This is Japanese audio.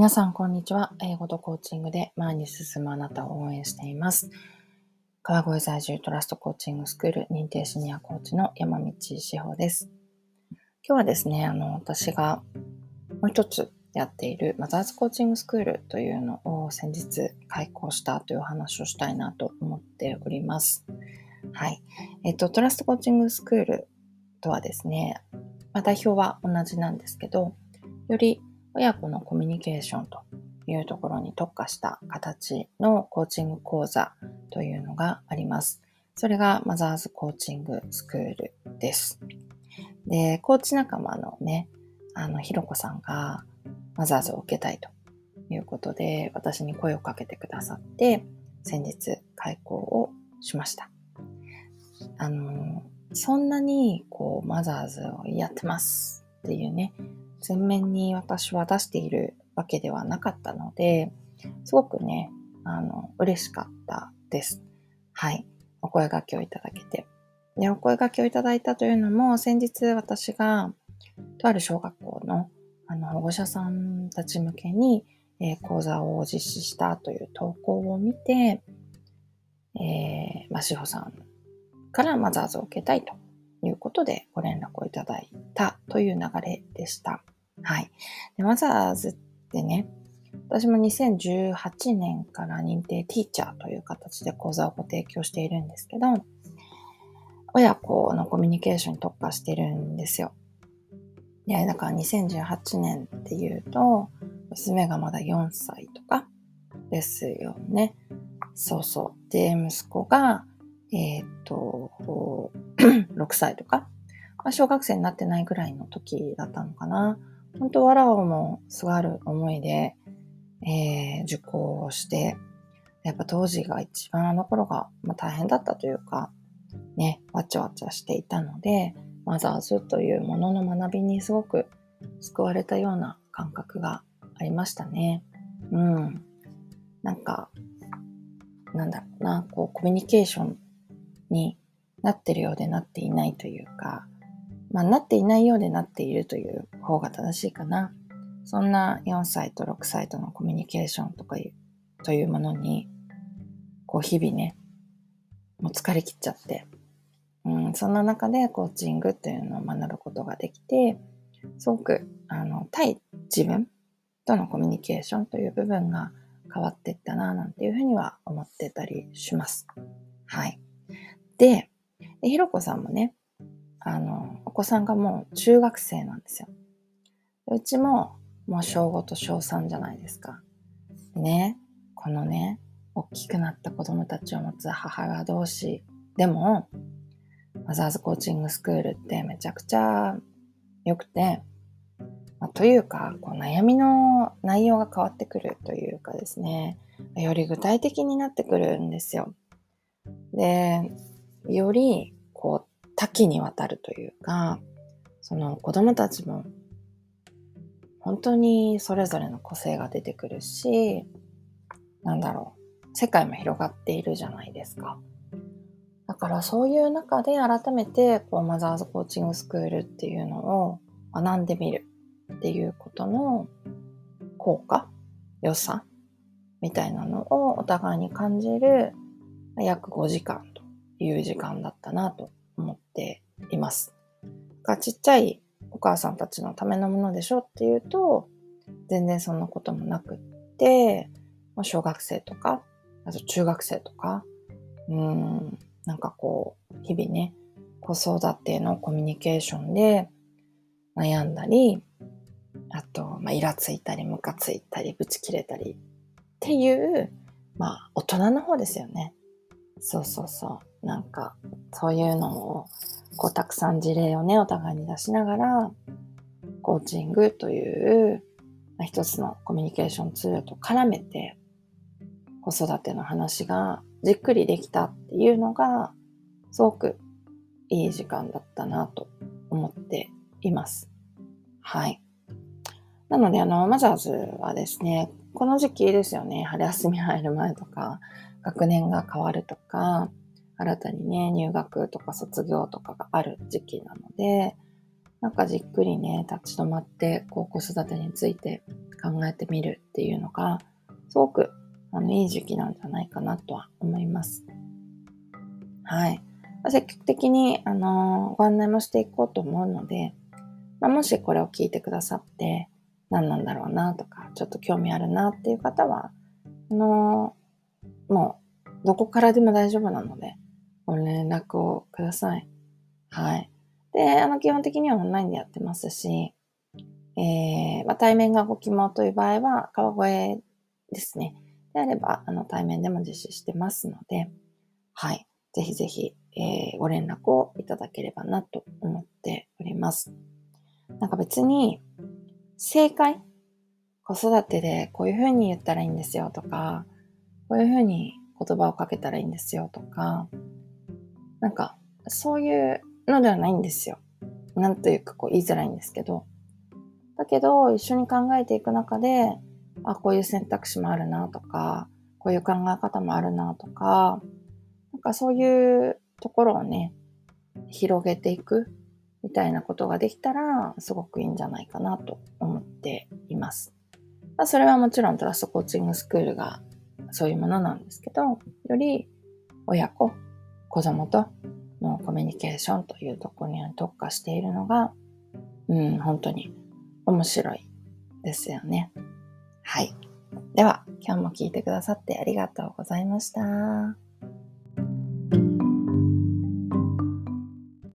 皆さん、こんにちは。英語とコーチングで前に進むあなたを応援しています。川越在住トラストコーチングスクール認定シニアコーチの山道志保です。今日はですね、あの、私がもう一つやっているマザーズコーチングスクールというのを先日開講したという話をしたいなと思っております。はい。えっと、トラストコーチングスクールとはですね、まあ、代表は同じなんですけど、より親子のコミュニケーションというところに特化した形のコーチング講座というのがあります。それがマザーズコーチングスクールです。で、コーチ仲間のね、あの、ひろこさんがマザーズを受けたいということで、私に声をかけてくださって、先日開講をしました。あの、そんなに、こう、マザーズをやってますっていうね、前面に私は出しているわけではなかったので、すごくね、あの、嬉しかったです。はい。お声掛けをいただけて。で、お声掛けをいただいたというのも、先日私が、とある小学校の、あの、保護者さんたち向けに、えー、講座を実施したという投稿を見て、えー、まあ、しほさんからマザーズを受けたいということでご連絡をいただいたという流れでした。はい。でマザーズってね、私も2018年から認定ティーチャーという形で講座をご提供しているんですけど、親子のコミュニケーションに特化してるんですよ。いや、だから2018年っていうと、娘がまだ4歳とかですよね。そうそう。で、息子が、えっ、と、6歳とか、まあ、小学生になってないぐらいの時だったのかな。本当わらをもすがる思いで、えー、受講をして、やっぱ当時が一番あの頃が、まあ、大変だったというか、ね、わちゃわちゃしていたので、マザーズというものの学びにすごく救われたような感覚がありましたね。うん。なんか、なんだろうな、こう、コミュニケーションになってるようでなっていないというか、まあ、なっていないようでなっているという方が正しいかな。そんな4歳と6歳とのコミュニケーションとかいう、というものに、こう日々ね、もう疲れ切っちゃって、うん、そんな中でコーチングというのを学ぶことができて、すごく、あの、対自分とのコミュニケーションという部分が変わっていったな、なんていうふうには思ってたりします。はい。で、ひろこさんもね、あの、子さんがもう中学生なんですよ。うちももう小5と小3じゃないですか。ね、このね、大きくなった子供たちを持つ母親同士でも、マザーズコーチングスクールってめちゃくちゃ良くて、まあ、というか、こう悩みの内容が変わってくるというかですね、より具体的になってくるんですよ。で、より多岐にわたるというか、その子供たちも本当にそれぞれの個性が出てくるし、なんだろう、世界も広がっているじゃないですか。だからそういう中で改めてこうマザーズコーチングスクールっていうのを学んでみるっていうことの効果、良さみたいなのをお互いに感じる約5時間という時間だったなとています。がちっちゃいお母さんたちのためのものでしょっていうと、全然そんなこともなくってま、小学生とか、あと中学生とか、うん、なんかこう、日々ね、子育てのコミュニケーションで悩んだり、あと、まあ、イラついたり、ムカついたり、ブチ切れたりっていう、まあ、大人の方ですよね。そうそうそう。なんか、そういうのを、こう、たくさん事例をね、お互いに出しながら、コーチングという、一つのコミュニケーションツールと絡めて、子育ての話がじっくりできたっていうのが、すごくいい時間だったなと思っています。はい。なので、あの、マザーズはですね、この時期ですよね、春休み入る前とか、学年が変わるとか、新たにね、入学とか卒業とかがある時期なので、なんかじっくりね、立ち止まって、こう子育てについて考えてみるっていうのが、すごくあのいい時期なんじゃないかなとは思います。はい。積極的に、あのご案内もしていこうと思うので、まあ、もしこれを聞いてくださって、何なんだろうなとか、ちょっと興味あるなっていう方は、あのもう、どこからでも大丈夫なので、ご連絡をください。はい。で、あの、基本的にはオンラインでやってますし、えー、まあ、対面がご希望という場合は、川越ですね。であれば、あの、対面でも実施してますので、はい。ぜひぜひ、えー、ご連絡をいただければなと思っております。なんか別に、正解子育てでこういうふうに言ったらいいんですよとか、こういうふうに言葉をかけたらいいんですよとか、なんか、そういうのではないんですよ。なんというかこう言いづらいんですけど。だけど、一緒に考えていく中で、あ、こういう選択肢もあるなとか、こういう考え方もあるなとか、なんかそういうところをね、広げていくみたいなことができたら、すごくいいんじゃないかなと思っています。まあ、それはもちろんトラストコーチングスクールがそういうものなんですけど、より親子、子供とのコミュニケーションというところに特化しているのが、うん、本当に面白いですよね。はい。では、今日も聞いてくださってありがとうございました。